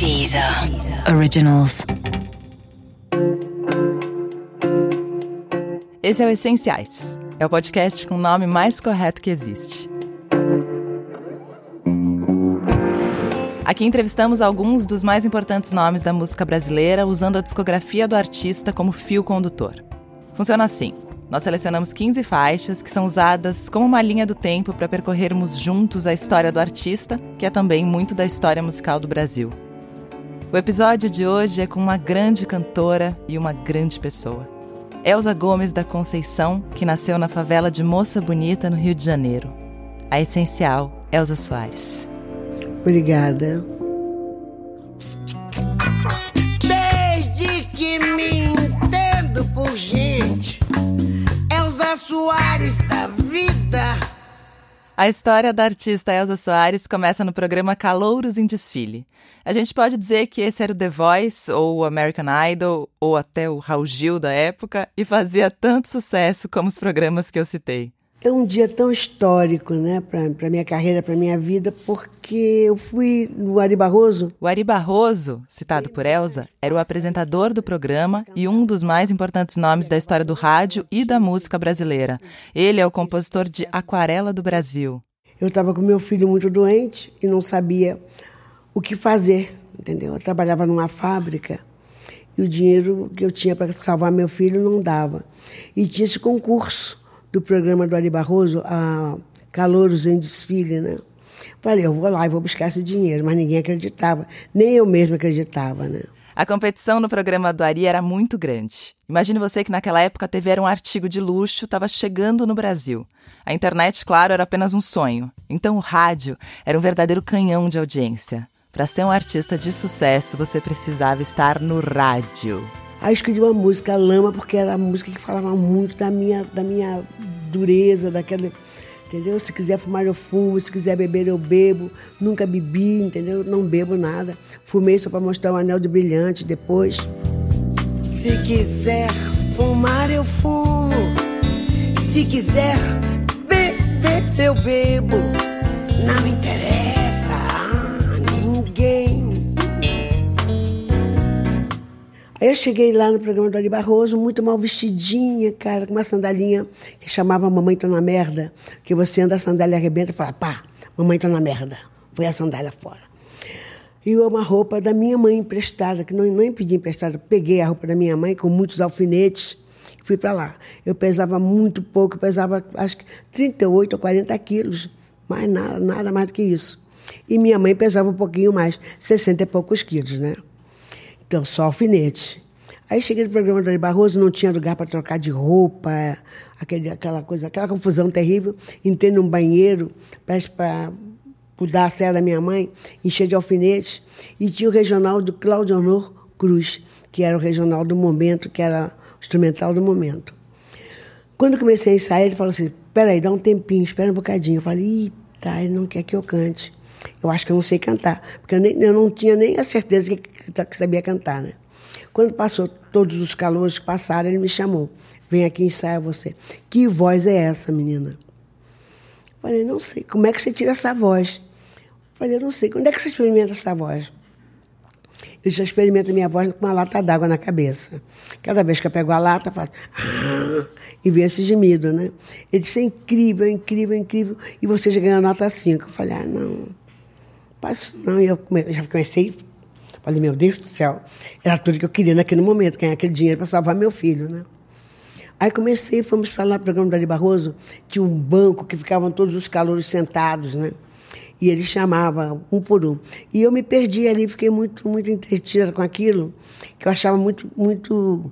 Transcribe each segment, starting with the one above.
Deezer. Originals. Esse é o Essenciais. É o podcast com o nome mais correto que existe. Aqui entrevistamos alguns dos mais importantes nomes da música brasileira usando a discografia do artista como fio condutor. Funciona assim. Nós selecionamos 15 faixas que são usadas como uma linha do tempo para percorrermos juntos a história do artista, que é também muito da história musical do Brasil. O episódio de hoje é com uma grande cantora e uma grande pessoa. Elza Gomes da Conceição, que nasceu na favela de Moça Bonita, no Rio de Janeiro. A essencial, Elza Soares. Obrigada. Desde que me entendo por gente, Elza Soares da vida. A história da artista Elza Soares começa no programa Calouros em Desfile. A gente pode dizer que esse era o The Voice, ou o American Idol, ou até o Raul Gil da época, e fazia tanto sucesso como os programas que eu citei. É um dia tão histórico, né, para minha carreira, para minha vida, porque eu fui no Ari Barroso. O Ari Barroso, citado por Elza, era o apresentador do programa e um dos mais importantes nomes da história do rádio e da música brasileira. Ele é o compositor de Aquarela do Brasil. Eu estava com meu filho muito doente e não sabia o que fazer, entendeu? Eu trabalhava numa fábrica e o dinheiro que eu tinha para salvar meu filho não dava. E tinha esse concurso do programa do Ari Barroso, a Calouros em Desfile, né? Falei, eu vou lá e vou buscar esse dinheiro, mas ninguém acreditava, nem eu mesma acreditava, né? A competição no programa do Ari era muito grande. Imagine você que naquela época a TV era um artigo de luxo, estava chegando no Brasil. A internet, claro, era apenas um sonho. Então o rádio era um verdadeiro canhão de audiência. Para ser um artista de sucesso, você precisava estar no rádio. Aí escolhi uma música, Lama, porque era a música que falava muito da minha, da minha dureza, daquela. Entendeu? Se quiser fumar, eu fumo, se quiser beber, eu bebo. Nunca bebi, entendeu? Não bebo nada. Fumei só para mostrar o um anel de brilhante depois. Se quiser fumar, eu fumo. Se quiser beber, eu bebo. Não interessa Aí eu cheguei lá no programa do Ari Barroso, muito mal vestidinha, cara, com uma sandalinha que chamava Mamãe Tô na Merda, que você anda a sandália arrebenta e fala, pá, mamãe tô na merda. Foi a sandália fora. E uma roupa da minha mãe emprestada, que não, não pedi emprestada, peguei a roupa da minha mãe com muitos alfinetes e fui para lá. Eu pesava muito pouco, pesava acho que 38 ou 40 quilos, mais nada, nada mais do que isso. E minha mãe pesava um pouquinho mais, 60 e poucos quilos, né? Então, só alfinete. Aí cheguei no programa do Ari Barroso, não tinha lugar para trocar de roupa, aquele, aquela coisa, aquela confusão terrível. Entrei num banheiro para mudar a saia da minha mãe, encher de alfinetes, e tinha o regional do Cláudio Honor Cruz, que era o regional do momento, que era o instrumental do momento. Quando comecei a ensaiar, ele falou assim: peraí, dá um tempinho, espera um bocadinho. Eu falei: eita, ele não quer que eu cante. Eu acho que eu não sei cantar, porque eu, nem, eu não tinha nem a certeza que, que sabia cantar, né? Quando passou todos os calores que passaram, ele me chamou. Vem aqui ensaiar você. Que voz é essa, menina? Falei, não sei. Como é que você tira essa voz? Falei, não sei. Quando é que você experimenta essa voz? Eu já experimento minha voz com uma lata d'água na cabeça. Cada vez que eu pego a lata, faço. Ah, e vem esse gemido, né? Ele disse: é incrível, é incrível, é incrível. E você já ganhou nota 5. Eu falei: ah, não. Passo não. Eu já comecei. Falei: meu Deus do céu. Era tudo que eu queria naquele momento, ganhar aquele dinheiro para salvar meu filho, né? Aí comecei, fomos para lá programa do Ari Barroso. Tinha um banco que ficavam todos os calouros sentados, né? E ele chamava um por um. E eu me perdi ali, fiquei muito, muito entretida com aquilo, que eu achava muito, muito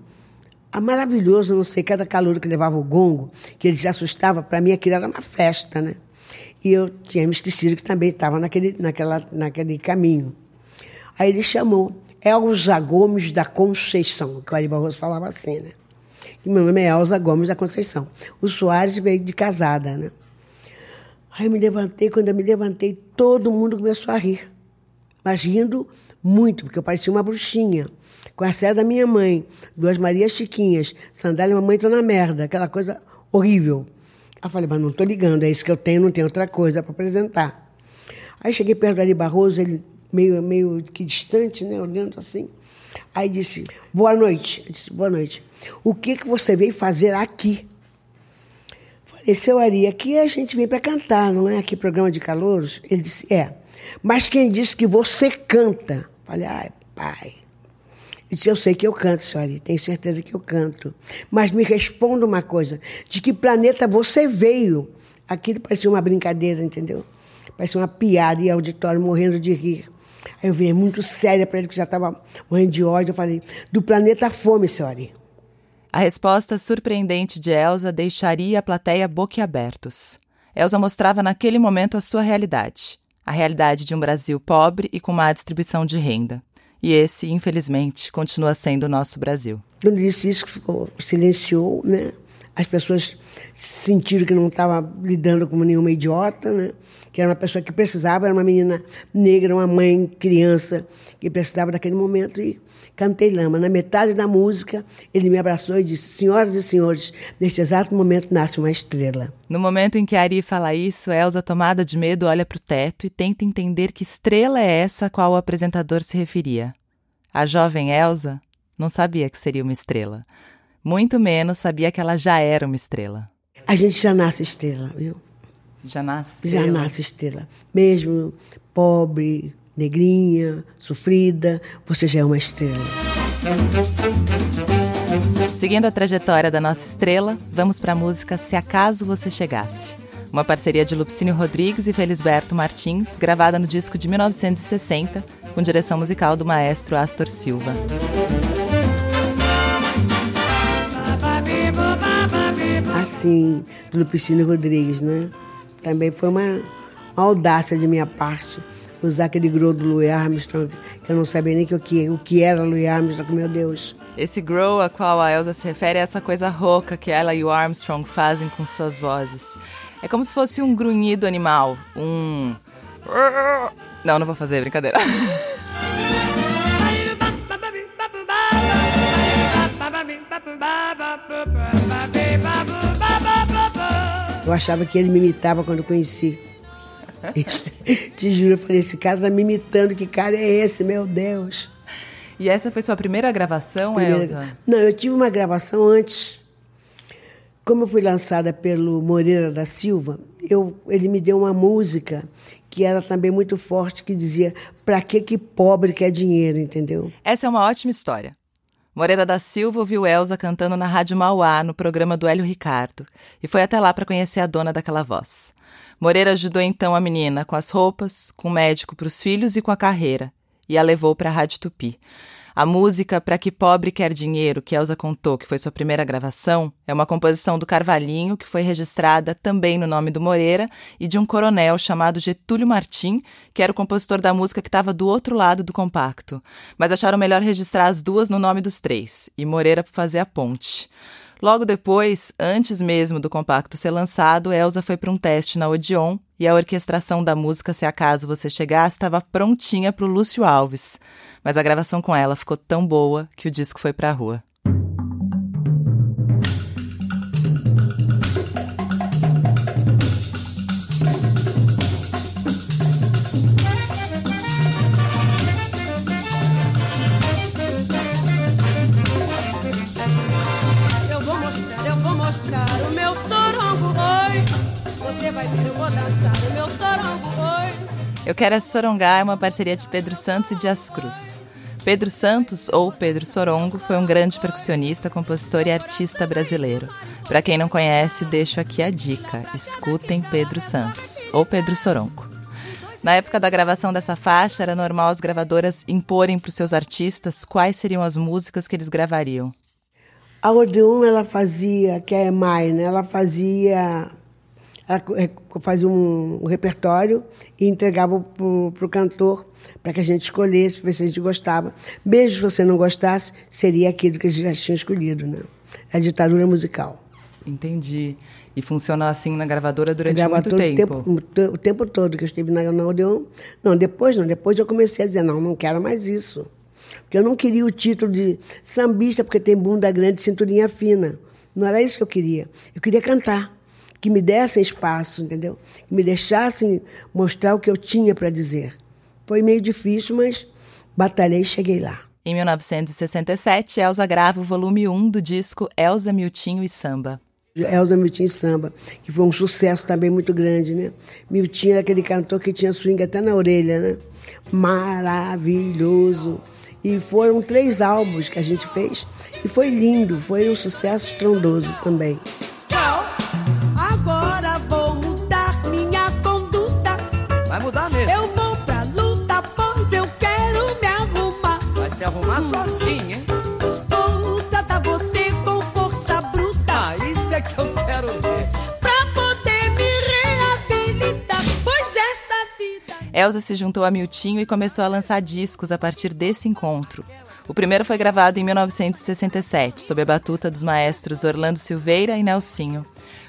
ah, maravilhoso, não sei, cada calor que levava o gongo, que ele se assustava, para mim aquilo era uma festa, né? E eu tinha me esquecido que também estava naquele, naquela, naquele caminho. Aí ele chamou Elza Gomes da Conceição, que o Ari Barroso falava assim, né? E meu nome é Elza Gomes da Conceição. O Soares veio de casada, né? Aí eu me levantei, quando eu me levantei, todo mundo começou a rir. Mas rindo muito, porque eu parecia uma bruxinha. Com a série da minha mãe, duas Marias Chiquinhas, sandália mamãe tô na merda, aquela coisa horrível. Eu falei, mas não tô ligando, é isso que eu tenho, não tenho outra coisa para apresentar. Aí cheguei perto do Ari Barroso, ele meio, meio que distante, né? Olhando assim. Aí disse, boa noite. Eu disse, boa noite. O que, que você veio fazer aqui? Falei, seu Ari, aqui a gente vem para cantar, não é aqui programa de calouros? Ele disse, é. Mas quem disse que você canta? Falei, ai, pai. Ele disse, eu sei que eu canto, Ari, tenho certeza que eu canto. Mas me responda uma coisa, de que planeta você veio? Aquilo parecia uma brincadeira, entendeu? Parecia uma piada e auditório morrendo de rir. Aí eu virei muito séria para ele, que já estava morrendo de ódio. Eu falei, do planeta fome, Ari. A resposta surpreendente de Elsa deixaria a plateia boquiabertos. Elsa mostrava naquele momento a sua realidade. A realidade de um Brasil pobre e com má distribuição de renda. E esse, infelizmente, continua sendo o nosso Brasil. Quando disse isso, silenciou, né? As pessoas sentiram que não estava lidando com nenhuma idiota, né? que era uma pessoa que precisava, era uma menina negra, uma mãe, criança, que precisava daquele momento e cantei lama. Na metade da música, ele me abraçou e disse: Senhoras e senhores, neste exato momento nasce uma estrela. No momento em que Ari fala isso, Elsa, tomada de medo, olha para o teto e tenta entender que estrela é essa a qual o apresentador se referia. A jovem Elsa não sabia que seria uma estrela. Muito menos sabia que ela já era uma estrela. A gente já nasce estrela, viu? Já nasce estrela. Já nasce estrela. Mesmo pobre, negrinha, sofrida, você já é uma estrela. Seguindo a trajetória da nossa estrela, vamos para a música Se Acaso Você Chegasse. Uma parceria de Lupicínio Rodrigues e Felisberto Martins, gravada no disco de 1960, com direção musical do maestro Astor Silva. Assim, do Lupicínio Rodrigues, né? Também foi uma, uma audácia de minha parte usar aquele grow do Louis Armstrong, que eu não sabia nem que o, que, o que era Louis Armstrong, meu Deus. Esse grow a qual a Elsa se refere é essa coisa rouca que ela e o Armstrong fazem com suas vozes. É como se fosse um grunhido animal, um... Não, não vou fazer, brincadeira. Eu achava que ele me imitava quando eu conheci. Te juro, eu falei, esse cara tá me imitando, que cara é esse, meu Deus? E essa foi sua primeira gravação, primeira... Elza? Não, eu tive uma gravação antes. Como eu fui lançada pelo Moreira da Silva, eu, ele me deu uma música que era também muito forte, que dizia, pra que que pobre quer dinheiro, entendeu? Essa é uma ótima história. Moreira da Silva ouviu Elza cantando na Rádio Mauá, no programa do Hélio Ricardo, e foi até lá para conhecer a dona daquela voz. Moreira ajudou então a menina com as roupas, com o médico para os filhos e com a carreira, e a levou para a Rádio Tupi. A música Pra Que Pobre Quer Dinheiro, que Elza contou que foi sua primeira gravação, é uma composição do Carvalhinho que foi registrada também no nome do Moreira e de um coronel chamado Getúlio Martim, que era o compositor da música que estava do outro lado do compacto. Mas acharam melhor registrar as duas no nome dos três, e Moreira fazer a ponte. Logo depois, antes mesmo do compacto ser lançado, Elsa foi para um teste na Odeon e a orquestração da música Se Acaso Você Chegasse estava prontinha para o Lúcio Alves. Mas a gravação com ela ficou tão boa que o disco foi para a rua. Eu Quero é Sorongá é uma parceria de Pedro Santos e Dias Cruz. Pedro Santos, ou Pedro Sorongo, foi um grande percussionista, compositor e artista brasileiro. Para quem não conhece, deixo aqui a dica: escutem Pedro Santos, ou Pedro Sorongo. Na época da gravação dessa faixa, era normal as gravadoras imporem para os seus artistas quais seriam as músicas que eles gravariam. A Odeon, ela fazia, que é a EMAI, né? ela fazia fazia um, um repertório e entregava para o cantor para que a gente escolhesse, para ver se a gente gostava. Mesmo se você não gostasse, seria aquilo que a gente já tinha escolhido, né? É a ditadura musical. Entendi. E funcionou assim na gravadora durante gravadora muito tempo? O tempo, o tempo todo que eu estive na, na Odeon. Não, depois não. Depois eu comecei a dizer, não, não quero mais isso. Porque eu não queria o título de sambista porque tem bunda grande e cinturinha fina. Não era isso que eu queria. Eu queria cantar que me dessem espaço, entendeu? Que me deixassem mostrar o que eu tinha para dizer. Foi meio difícil, mas batalhei e cheguei lá. Em 1967, Elza grava o volume 1 do disco Elza Miltinho e Samba. Elza Miltinho e Samba, que foi um sucesso também muito grande, né? Miltinho era aquele cantor que tinha swing até na orelha, né? Maravilhoso. E foram três álbuns que a gente fez e foi lindo, foi um sucesso estrondoso também. Arrumar sozinho, hein? Vou tratar você com força bruta. Ah, isso é que eu quero ver. Pra poder me reabilitar, pois esta vida. Elza se juntou a Miltinho e começou a lançar discos a partir desse encontro. O primeiro foi gravado em 1967, sob a batuta dos maestros Orlando Silveira e Nelsinho.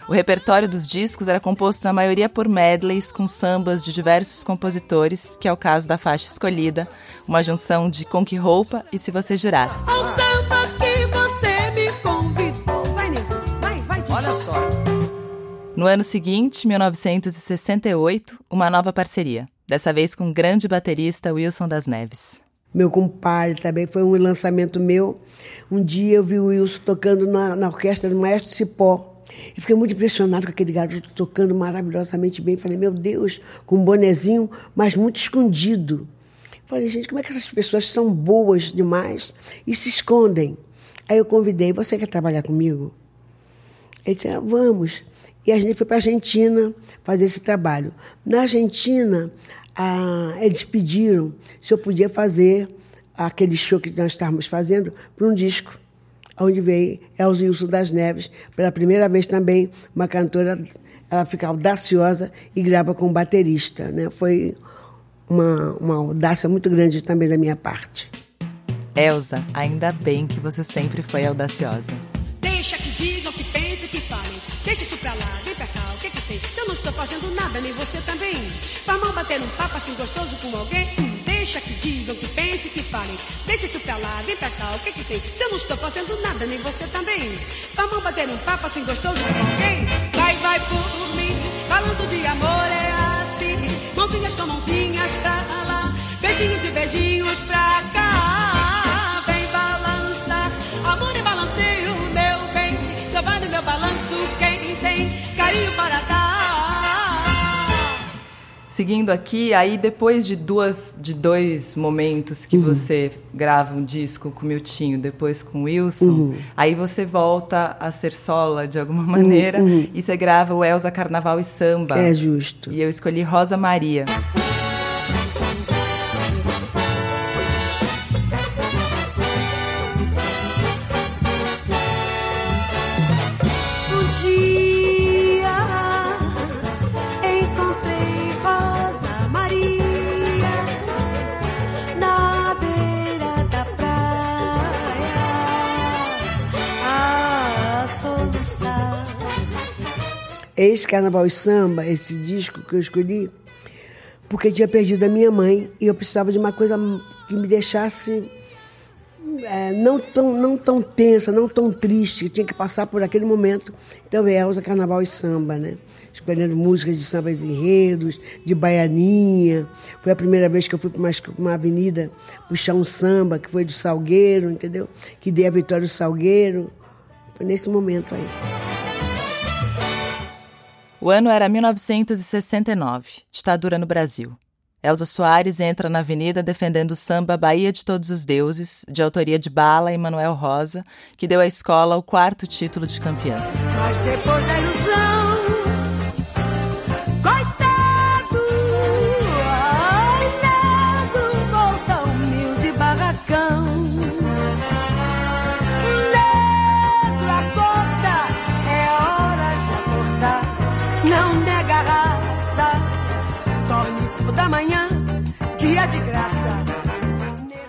O repertório dos discos era composto na maioria por medleys com sambas de diversos compositores, que é o caso da faixa escolhida, uma junção de Com Que Roupa e Se Você Jurar. Ao samba que você me convidou. Vai, nego, vai, vai, Titi. Olha só. No ano seguinte, 1968, uma nova parceria, dessa vez com o grande baterista Wilson das Neves. Meu compadre também foi um lançamento meu. Um dia eu vi o Wilson tocando na, na orquestra do Maestro Cipó. E fiquei muito impressionado com aquele garoto tocando maravilhosamente bem. Falei, meu Deus, com um bonezinho, mas muito escondido. Falei, gente, como é que essas pessoas são boas demais e se escondem? Aí eu convidei, você quer trabalhar comigo? Ele disse, ah, vamos. E a gente foi para a Argentina fazer esse trabalho. Na Argentina, ah, eles pediram se eu podia fazer aquele show que nós estávamos fazendo para um disco, onde veio Elza Wilson das Neves, pela primeira vez também, uma cantora, ela fica audaciosa e grava com um baterista. Né? Foi uma, uma audácia muito grande também da minha parte. Elza, ainda bem que você sempre foi audaciosa. Deixa que digam, que pensem, que falem. Deixa isso pra lá, vem pra cá, o que que tem? Se eu não estou fazendo nada, nem você também. Vai mal bater um papo assim gostoso com alguém? Deixa que digam, que pensem, que falem. Deixa isso pra lá, vem pra cá, o que que tem? Se eu não estou fazendo nada, nem você também. Vai mal bater um papo assim gostoso com alguém? Vai, vai por mim, falando de amor é assim. Mãozinhas com mãozinhas pra lá, beijinhos e beijinhos pra cá. Seguindo aqui, aí depois de duas de dois momentos que você grava um disco com o Miltinho, depois com o Wilson, aí você volta a ser sola de alguma maneira e você grava o Elza Carnaval e Samba. É justo. E eu escolhi Rosa Maria. Ex Carnaval e Samba, esse disco que eu escolhi, porque tinha perdido a minha mãe e eu precisava de uma coisa que me deixasse é, não, tão, não tão tensa, não tão triste, eu tinha que passar por aquele momento. Então é Elza Carnaval e Samba, né? Escolhendo músicas de samba de enredos, de baianinha. Foi a primeira vez que eu fui para uma, uma avenida puxar um samba, que foi do Salgueiro, entendeu? Que dei a vitória do Salgueiro. Foi nesse momento aí. O ano era 1969, ditadura no Brasil. Elza Soares entra na avenida defendendo o samba Bahia de Todos os Deuses, de autoria de Bala e Manuel Rosa, que deu à escola o quarto título de campeã. Mas depois da ilusão,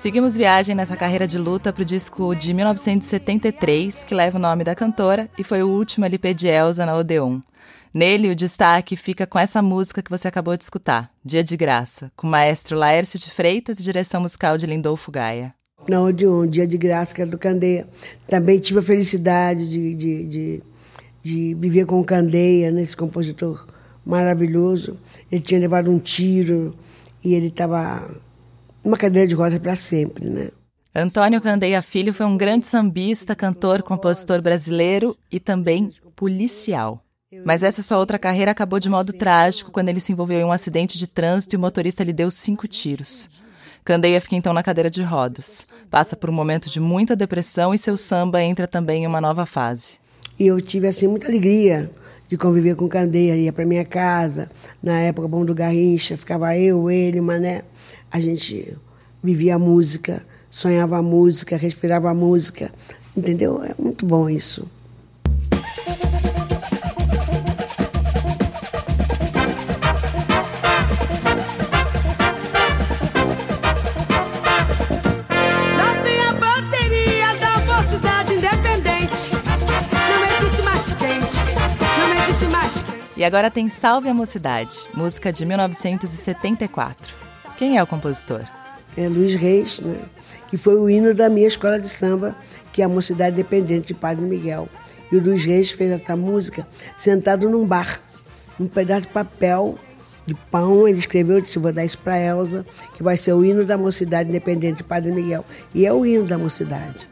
Seguimos viagem nessa carreira de luta para o disco de 1973, que leva o nome da cantora e foi o último LP de Elza na Odeon. Nele, o destaque fica com essa música que você acabou de escutar, Dia de Graça, com o maestro Laércio de Freitas e direção musical de Lindolfo Gaia. Na Odeon, Dia de Graça, que era do Candeia. Também tive a felicidade de, de, de, de viver com o Candeia, né, esse compositor maravilhoso. Ele tinha levado um tiro e ele estava numa cadeira de rodas para sempre, né? Antônio Candeia Filho foi um grande sambista, cantor, compositor brasileiro e também policial. Mas essa sua outra carreira acabou de modo trágico quando ele se envolveu em um acidente de trânsito e o motorista lhe deu cinco tiros. Candeia fica então na cadeira de rodas, passa por um momento de muita depressão e seu samba entra também em uma nova fase. E eu tive assim muita alegria de conviver com Candeia, ia para minha casa, na época Bom do Garrincha, ficava eu, ele, Mané, a gente vivia a música, sonhava a música, respirava a música, entendeu? É muito bom isso. E agora tem Salve a Mocidade, música de 1974. Quem é o compositor? É Luiz Reis, né? que foi o hino da minha escola de samba, que é a Mocidade Dependente de Padre Miguel. E o Luiz Reis fez essa música sentado num bar, num pedaço de papel de pão, ele escreveu, disse, vou dar isso para Elza, que vai ser o hino da Mocidade Independente de Padre Miguel. E é o hino da mocidade.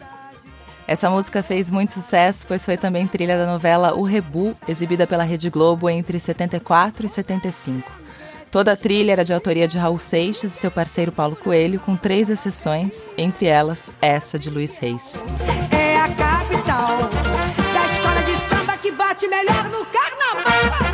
Essa música fez muito sucesso, pois foi também trilha da novela O Rebu, exibida pela Rede Globo entre 74 e 75. Toda a trilha era de autoria de Raul Seixas e seu parceiro Paulo Coelho, com três exceções, entre elas essa de Luiz Reis. É a capital da escola de samba que bate melhor no carnaval.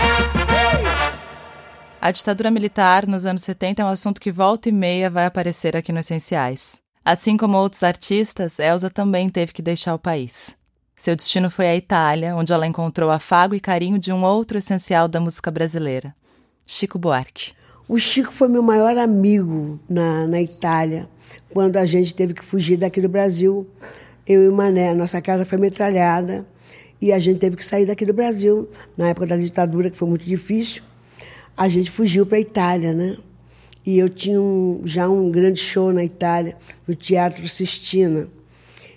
A ditadura militar nos anos 70 é um assunto que volta e meia vai aparecer aqui no Essenciais. Assim como outros artistas, Elsa também teve que deixar o país. Seu destino foi a Itália, onde ela encontrou afago e carinho de um outro essencial da música brasileira, Chico Buarque. O Chico foi meu maior amigo na, na Itália, quando a gente teve que fugir daqui do Brasil. Eu e o Mané, nossa casa foi metralhada e a gente teve que sair daqui do Brasil, na época da ditadura, que foi muito difícil. A gente fugiu para a Itália, né? E eu tinha um, já um grande show na Itália, no Teatro Sistina.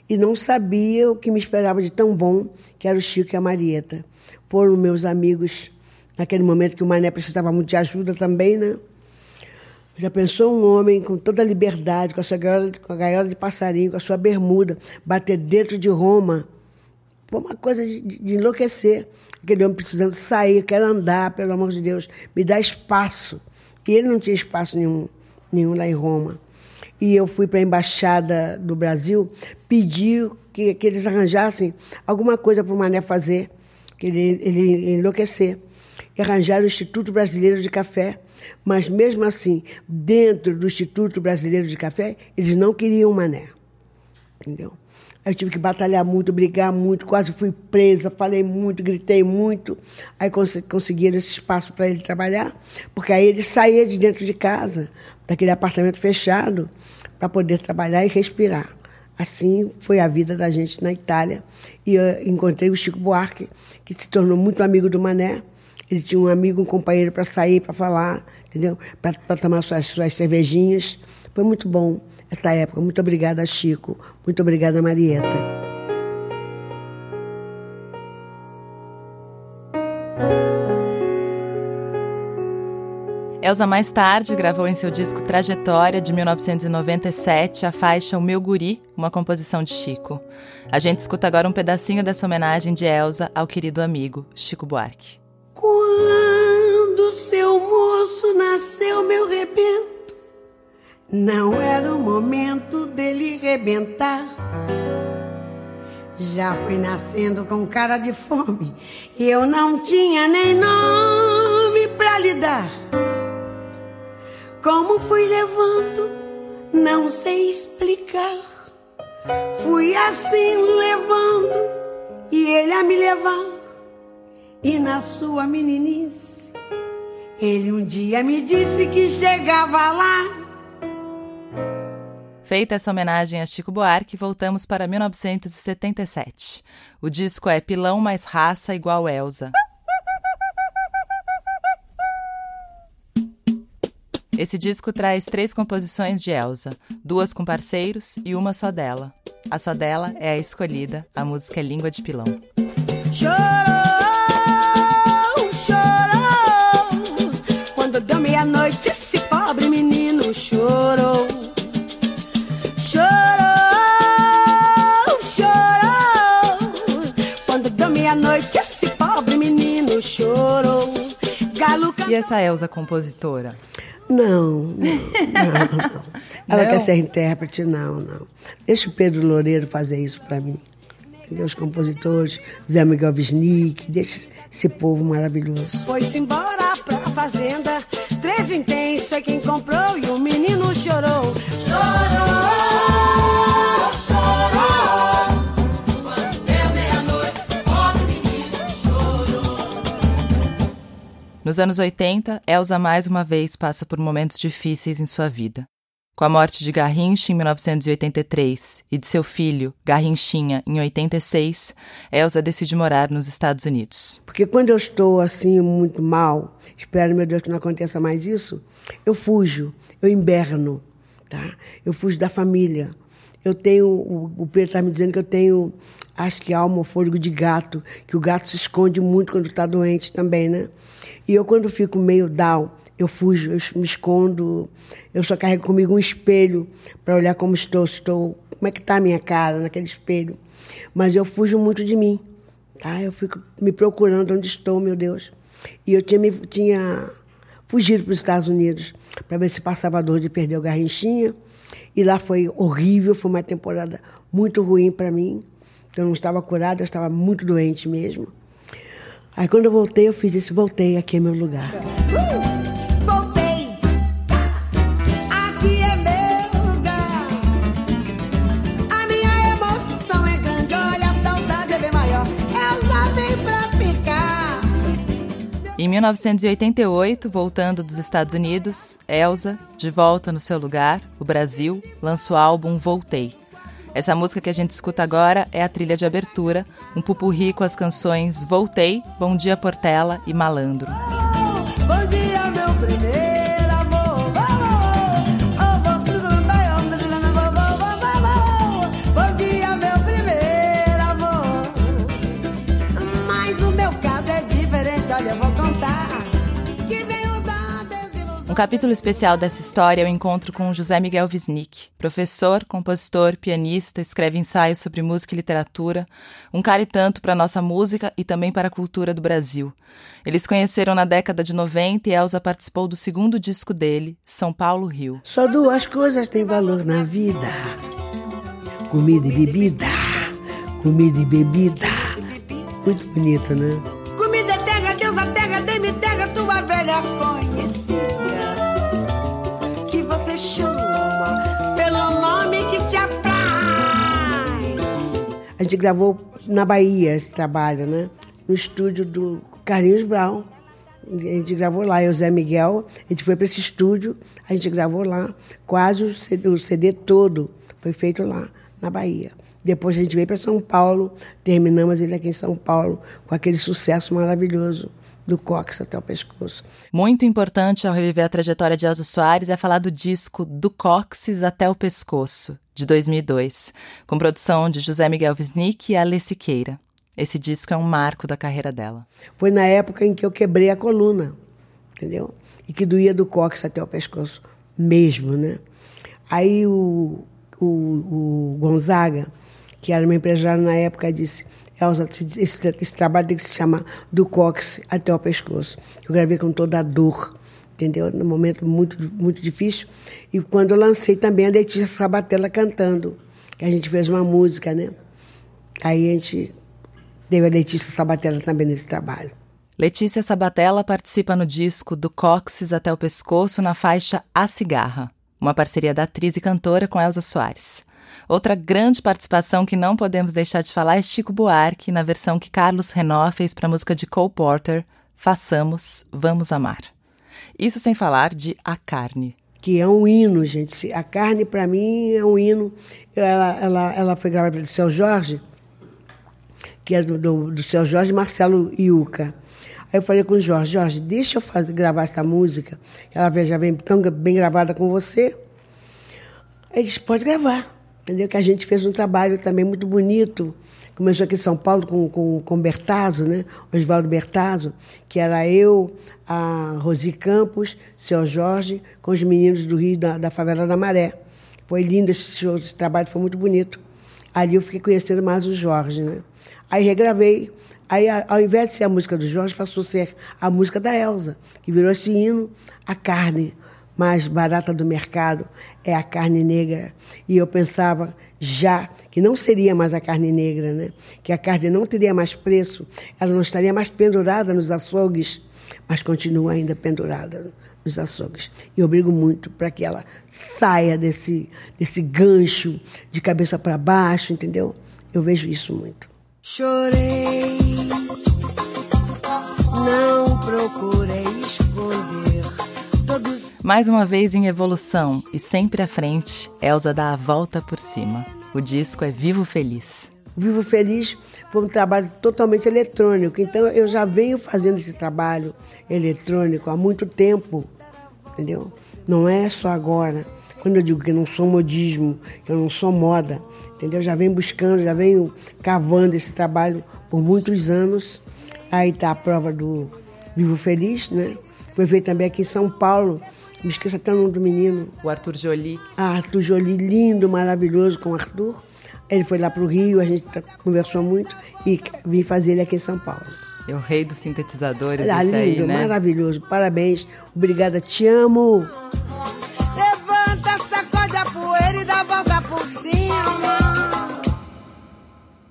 E não sabia o que me esperava de tão bom, que era o Chico e a Marieta. Foram meus amigos, naquele momento que o Mané precisava muito de ajuda também, né? Já pensou um homem com toda a liberdade, com a sua gaiola, com a gaiola de passarinho, com a sua bermuda, bater dentro de Roma? Foi uma coisa de, de enlouquecer. Aquele homem precisando sair, quero andar, pelo amor de Deus, me dá espaço. E ele não tinha espaço nenhum, nenhum lá em Roma. E eu fui para a Embaixada do Brasil pedir que, que eles arranjassem alguma coisa para o Mané fazer, que ele, ele enlouquecer. E arranjaram o Instituto Brasileiro de Café, mas mesmo assim, dentro do Instituto Brasileiro de Café, eles não queriam Mané. Entendeu? Eu tive que batalhar muito, brigar muito, quase fui presa, falei muito, gritei muito. Aí cons conseguiram esse espaço para ele trabalhar, porque aí ele saía de dentro de casa, daquele apartamento fechado, para poder trabalhar e respirar. Assim foi a vida da gente na Itália. E eu encontrei o Chico Buarque, que se tornou muito amigo do Mané. Ele tinha um amigo, um companheiro para sair, para falar, entendeu? Para tomar suas, suas cervejinhas. Foi muito bom esta época. Muito obrigada, Chico. Muito obrigada, Marieta. Elsa mais tarde gravou em seu disco Trajetória de 1997 a faixa O Meu Guri, uma composição de Chico. A gente escuta agora um pedacinho dessa homenagem de Elsa ao querido amigo Chico Buarque. Seu moço nasceu, meu rebento não era o momento dele rebentar. Já fui nascendo com cara de fome e eu não tinha nem nome pra lhe dar. Como fui levando, não sei explicar. Fui assim levando e ele a me levar. E na sua meninice, ele um dia me disse que chegava lá Feita essa homenagem a Chico Buarque, voltamos para 1977. O disco é Pilão mais Raça igual Elsa. Esse disco traz três composições de Elsa, duas com parceiros e uma só dela. A só dela é a escolhida, a música é Língua de Pilão. Chorou, E essa Elza compositora? Não, não, não, não. Ela Não? quer ser intérprete? Não, não. Deixa o Pedro Loureiro fazer isso para mim. Entendeu? Os compositores, Zé Miguel Wisnik, deixa esse povo maravilhoso. Foi-se embora pra fazenda. Três intensos é quem comprou e o menino. Chorou, Nos anos 80, Elza mais uma vez passa por momentos difíceis em sua vida. Com a morte de Garrincha em 1983 e de seu filho, Garrinchinha, em 86, Elza decide morar nos Estados Unidos. Porque quando eu estou assim, muito mal, espero, meu Deus, que não aconteça mais isso, eu fujo, eu inverno, tá? Eu fujo da família. Eu tenho, o, o Pedro está me dizendo que eu tenho, acho que alma fôlego de gato, que o gato se esconde muito quando está doente também, né? E eu, quando fico meio down, eu fujo, eu me escondo, eu só carrego comigo um espelho para olhar como estou, estou, como é que está a minha cara naquele espelho. Mas eu fujo muito de mim, tá? Eu fico me procurando onde estou, meu Deus. E eu tinha, tinha fugido para os Estados Unidos para ver se passava a dor de perder o Garrinchinha. E lá foi horrível, foi uma temporada muito ruim para mim. Eu não estava curada, eu estava muito doente mesmo. Aí quando eu voltei, eu fiz isso, voltei, aqui é meu lugar. Em 1988, voltando dos Estados Unidos, Elza, de volta no seu lugar, o Brasil, lança o álbum Voltei. Essa música que a gente escuta agora é a trilha de abertura, um pupurri com as canções Voltei, Bom Dia Portela e Malandro. Capítulo especial dessa história é o encontro com José Miguel Wisnik, professor, compositor, pianista, escreve ensaios sobre música e literatura, um cara e tanto para nossa música e também para a cultura do Brasil. Eles conheceram na década de 90 e Elza participou do segundo disco dele, São Paulo Rio. Só duas coisas têm valor na vida: comida e bebida. Comida e bebida. Muito bonito, né? Comida é terra, Deus a terra, dê-me terra, tua velha conhecida. A gente gravou na Bahia esse trabalho, né? No estúdio do Carlinhos Brown. A gente gravou lá, eu Zé Miguel. A gente foi para esse estúdio, a gente gravou lá. Quase o CD, o CD todo foi feito lá, na Bahia. Depois a gente veio para São Paulo, terminamos ele aqui em São Paulo, com aquele sucesso maravilhoso do Cox até o pescoço. Muito importante ao reviver a trajetória de Elza Soares é falar do disco Do Cóccix até o Pescoço, de 2002, com produção de José Miguel Wisnik e Alê Siqueira. Esse disco é um marco da carreira dela. Foi na época em que eu quebrei a coluna, entendeu? E que doía do cóccix até o pescoço mesmo, né? Aí o, o, o Gonzaga, que era meu empresário na época, disse: Elza, esse, esse trabalho tem que se chamar do cóccix até o pescoço. Eu gravei com toda a dor, entendeu? Num momento muito, muito difícil. E quando eu lancei também a Letícia Sabatella cantando, que a gente fez uma música, né? Aí a gente teve a Letícia Sabatella também nesse trabalho. Letícia Sabatella participa no disco Do Cóccix até o Pescoço na faixa A Cigarra, uma parceria da atriz e cantora com Elza Soares. Outra grande participação que não podemos deixar de falar é Chico Buarque, na versão que Carlos Renó fez para a música de Cole Porter, Façamos, Vamos Amar. Isso sem falar de A Carne. que é um hino, gente. A carne, para mim, é um hino. Ela, ela, ela foi gravada pelo Seu Jorge, que é do, do, do Seu Jorge Marcelo Iuca. Aí eu falei com o Jorge, Jorge, deixa eu fazer, gravar essa música, ela já vem tão bem gravada com você. Ele disse, pode gravar. Entendeu? Que a gente fez um trabalho também muito bonito. Começou aqui em São Paulo com, com, com Bertazzo, né? Oswaldo Bertazzo, que era eu, a Rosi Campos, seu Jorge, com os meninos do Rio, da, da Favela da Maré. Foi lindo esse show, esse trabalho foi muito bonito. Ali eu fiquei conhecendo mais o Jorge, né? Aí regravei Aí, ao invés de ser a música do Jorge, passou a ser a música da Elsa, que virou esse hino, a carne mais barata do mercado é a carne negra. E eu pensava já que não seria mais a carne negra, né? que a carne não teria mais preço, ela não estaria mais pendurada nos açougues, mas continua ainda pendurada nos açougues. E eu brigo muito para que ela saia desse, desse gancho de cabeça para baixo, entendeu? Eu vejo isso muito. Chorei, não procurei. Mais uma vez em evolução e sempre à frente, Elsa dá a volta por cima. O disco é Vivo Feliz. Vivo Feliz foi um trabalho totalmente eletrônico, então eu já venho fazendo esse trabalho eletrônico há muito tempo, entendeu? Não é só agora. Quando eu digo que não sou modismo, que eu não sou moda, entendeu? Já venho buscando, já venho cavando esse trabalho por muitos anos. Aí está a prova do Vivo Feliz, né? Foi feito também aqui em São Paulo. Me esqueço até o nome do menino. O Arthur Jolie. Ah, Arthur Jolie, lindo, maravilhoso com o Arthur. Ele foi lá para o Rio, a gente tá, conversou muito e vim fazer ele aqui em São Paulo. É o rei dos sintetizadores, Ah, lindo, aí, né? maravilhoso. Parabéns. Obrigada, te amo. Levanta, sacode a poeira e dá a volta por cima.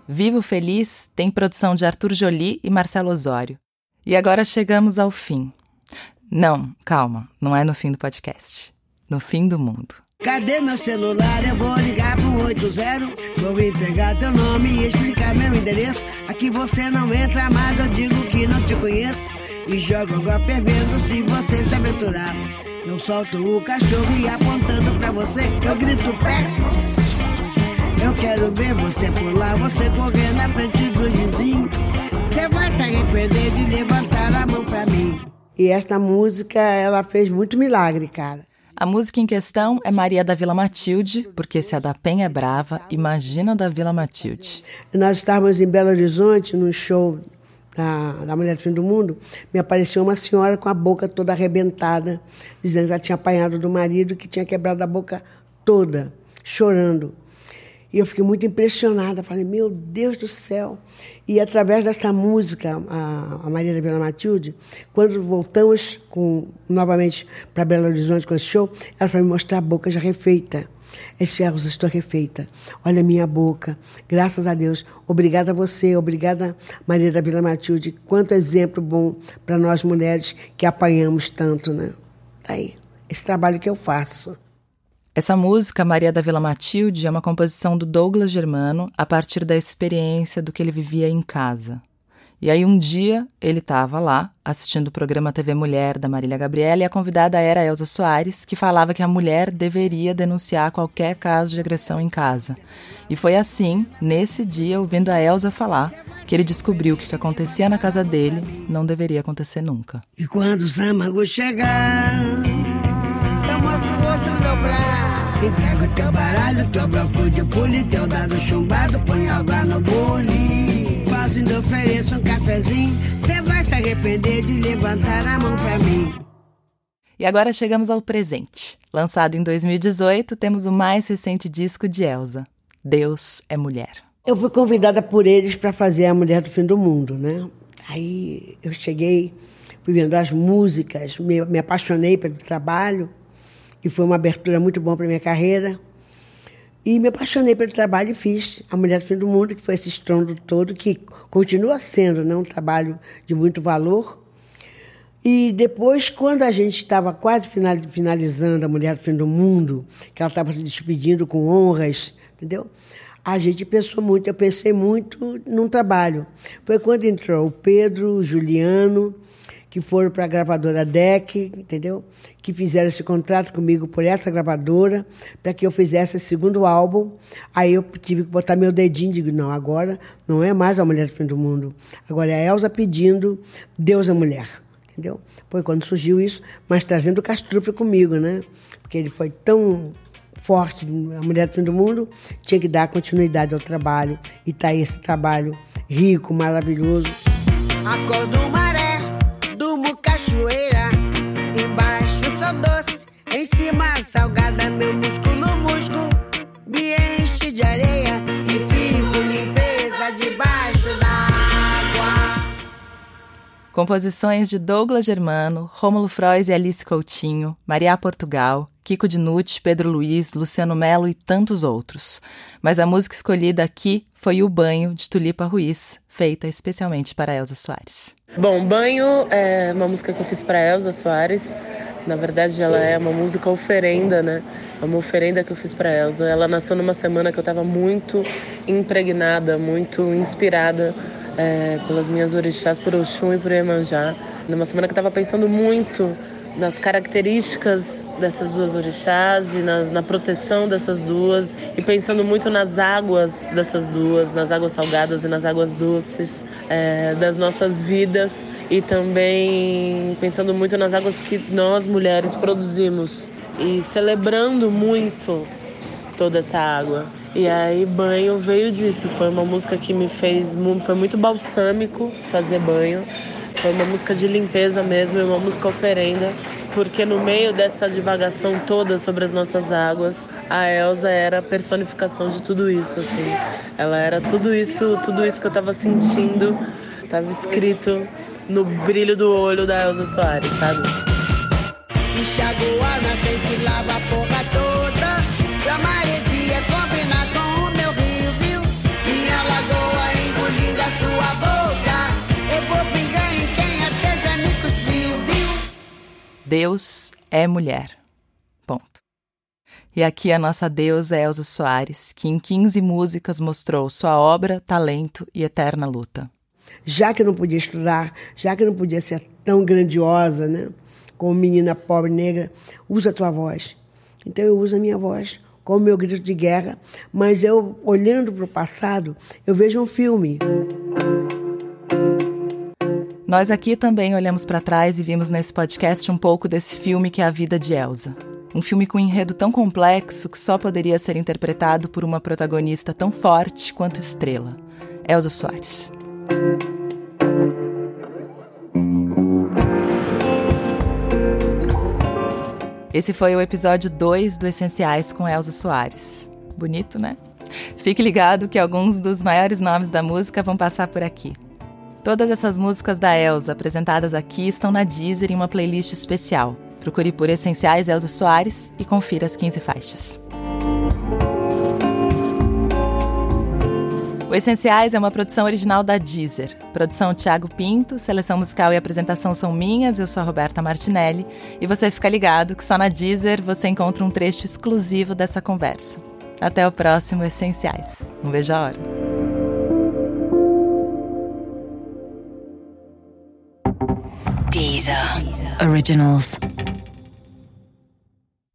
Vivo Feliz tem produção de Arthur Jolie e Marcelo Osório. E agora chegamos ao fim. Não, calma, não é no fim do podcast. No fim do mundo. Cadê meu celular? Eu vou ligar pro 80. Vou entregar teu nome e explicar meu endereço. Aqui você não entra, mas eu digo que não te conheço. E jogo agora fervendo se você se aventurar. Eu solto o cachorro e apontando pra você, eu grito Pex. Eu quero ver você pular, você correr na frente do vizinho. Você vai se arrepender de levantar a mão pra mim. E esta música, ela fez muito milagre, cara. A música em questão é Maria da Vila Matilde, porque se a da Penha é brava, imagina da Vila Matilde. Nós estávamos em Belo Horizonte, num show da, da Mulher do Fim do Mundo, me apareceu uma senhora com a boca toda arrebentada, dizendo que ela tinha apanhado do marido, que tinha quebrado a boca toda, chorando. E eu fiquei muito impressionada, falei, meu Deus do céu. E através desta música, a, a Maria da Vila Matilde, quando voltamos com, novamente para Belo Horizonte com esse show, ela foi me mostrar a boca já refeita. Elza, estou refeita. Olha a minha boca. Graças a Deus. Obrigada a você, obrigada Maria da Vila Matilde. Quanto exemplo bom para nós mulheres que apanhamos tanto, né? Aí, esse trabalho que eu faço. Essa música, Maria da Vila Matilde, é uma composição do Douglas Germano a partir da experiência do que ele vivia em casa. E aí um dia ele estava lá assistindo o programa TV Mulher da Marília Gabriela e a convidada era Elza Soares, que falava que a mulher deveria denunciar qualquer caso de agressão em casa. E foi assim, nesse dia, ouvindo a Elza falar, que ele descobriu que o que acontecia na casa dele não deveria acontecer nunca. E quando o chegar, Entrega teu baralho, teu bloco de pule, teu dado chumbado, põe água no bule. Fazendo ofereço um cafezinho, cê vai se arrepender de levantar a mão pra mim. E agora chegamos ao presente. Lançado em 2018, temos o mais recente disco de Elza, Deus é Mulher. Eu fui convidada por eles para fazer A Mulher do Fim do Mundo, né? Aí eu cheguei, fui vendo as músicas, me, me apaixonei pelo trabalho, e foi uma abertura muito boa para minha carreira. E me apaixonei pelo trabalho e fiz A Mulher do Fim do Mundo, que foi esse estrondo todo, que continua sendo né, um trabalho de muito valor. E depois, quando a gente estava quase final- finalizando A Mulher do Fim do Mundo, que ela estava se despedindo com honras, entendeu? A gente pensou muito, eu pensei muito num trabalho. Foi quando entrou o Pedro, o Juliano, que foram para a gravadora DEC, entendeu? Que fizeram esse contrato comigo por essa gravadora, para que eu fizesse esse segundo álbum. Aí eu tive que botar meu dedinho digo, não, agora não é mais a Mulher do Fim do Mundo. Agora é a Elza pedindo Deus é Mulher, entendeu? Foi quando surgiu isso, mas trazendo o Castrupe comigo, né? Porque ele foi tão forte, a Mulher do Fim do Mundo, tinha que dar continuidade ao trabalho. E tá esse trabalho rico, maravilhoso. Acordo maré, cachoeira. Embaixo sou doce, em cima salgada. Meu músculo, músculo, me enche de areia. E fico limpeza debaixo da água. Composições de Douglas Germano, Rômulo Frois e Alice Coutinho, Maria Portugal, Kiko Dinucci, Pedro Luiz, Luciano Melo e tantos outros. Mas a música escolhida aqui foi O Banho, de Tulipa Ruiz, feita especialmente para Elza Soares. Bom, Banho é uma música que eu fiz para Elza Soares. Na verdade, ela é uma música oferenda, né? É uma oferenda que eu fiz para Elza. Ela nasceu numa semana que eu estava muito impregnada, muito inspirada é, pelas minhas orixás, por Oxum e por Iemanjá. Numa semana que eu estava pensando muito nas características dessas duas orixás e na, na, proteção dessas duas e pensando muito nas águas dessas duas, nas águas salgadas e nas águas doces é, das nossas vidas e também pensando muito nas águas que nós mulheres produzimos e celebrando muito toda essa água. E aí banho veio disso, foi uma música que me fez, foi muito balsâmico fazer banho. Foi uma música de limpeza mesmo, uma música oferenda, porque no meio dessa divagação toda sobre as nossas águas, a Elsa era a personificação de tudo isso, assim. Ela era tudo isso, tudo isso que eu estava sentindo, estava escrito no brilho do olho da Elsa Soares, sabe? Lava a porra toda, Deus é mulher. Ponto. E aqui a nossa deusa Elza Soares, que em 15 músicas mostrou sua obra, talento e eterna luta. Já que eu não podia estudar, já que eu não podia ser tão grandiosa, né? Como menina pobre negra, usa a tua voz. Então eu uso a minha voz como meu grito de guerra, mas eu, olhando para o passado, eu vejo um filme. Nós aqui também olhamos para trás e vimos nesse podcast um pouco desse filme que é a vida de Elsa. Um filme com um enredo tão complexo que só poderia ser interpretado por uma protagonista tão forte quanto estrela, Elsa Soares. Esse foi o episódio 2 do Essenciais com Elza Soares. Bonito, né? Fique ligado que alguns dos maiores nomes da música vão passar por aqui. Todas essas músicas da Elza apresentadas aqui estão na Deezer em uma playlist especial. Procure por Essenciais Elza Soares e confira as 15 faixas. O Essenciais é uma produção original da Deezer. Produção Tiago Pinto, seleção musical e apresentação são minhas, eu sou a Roberta Martinelli. E você fica ligado que só na Deezer você encontra um trecho exclusivo dessa conversa. Até o próximo Essenciais. Não vejo a hora. Deezer. Originals.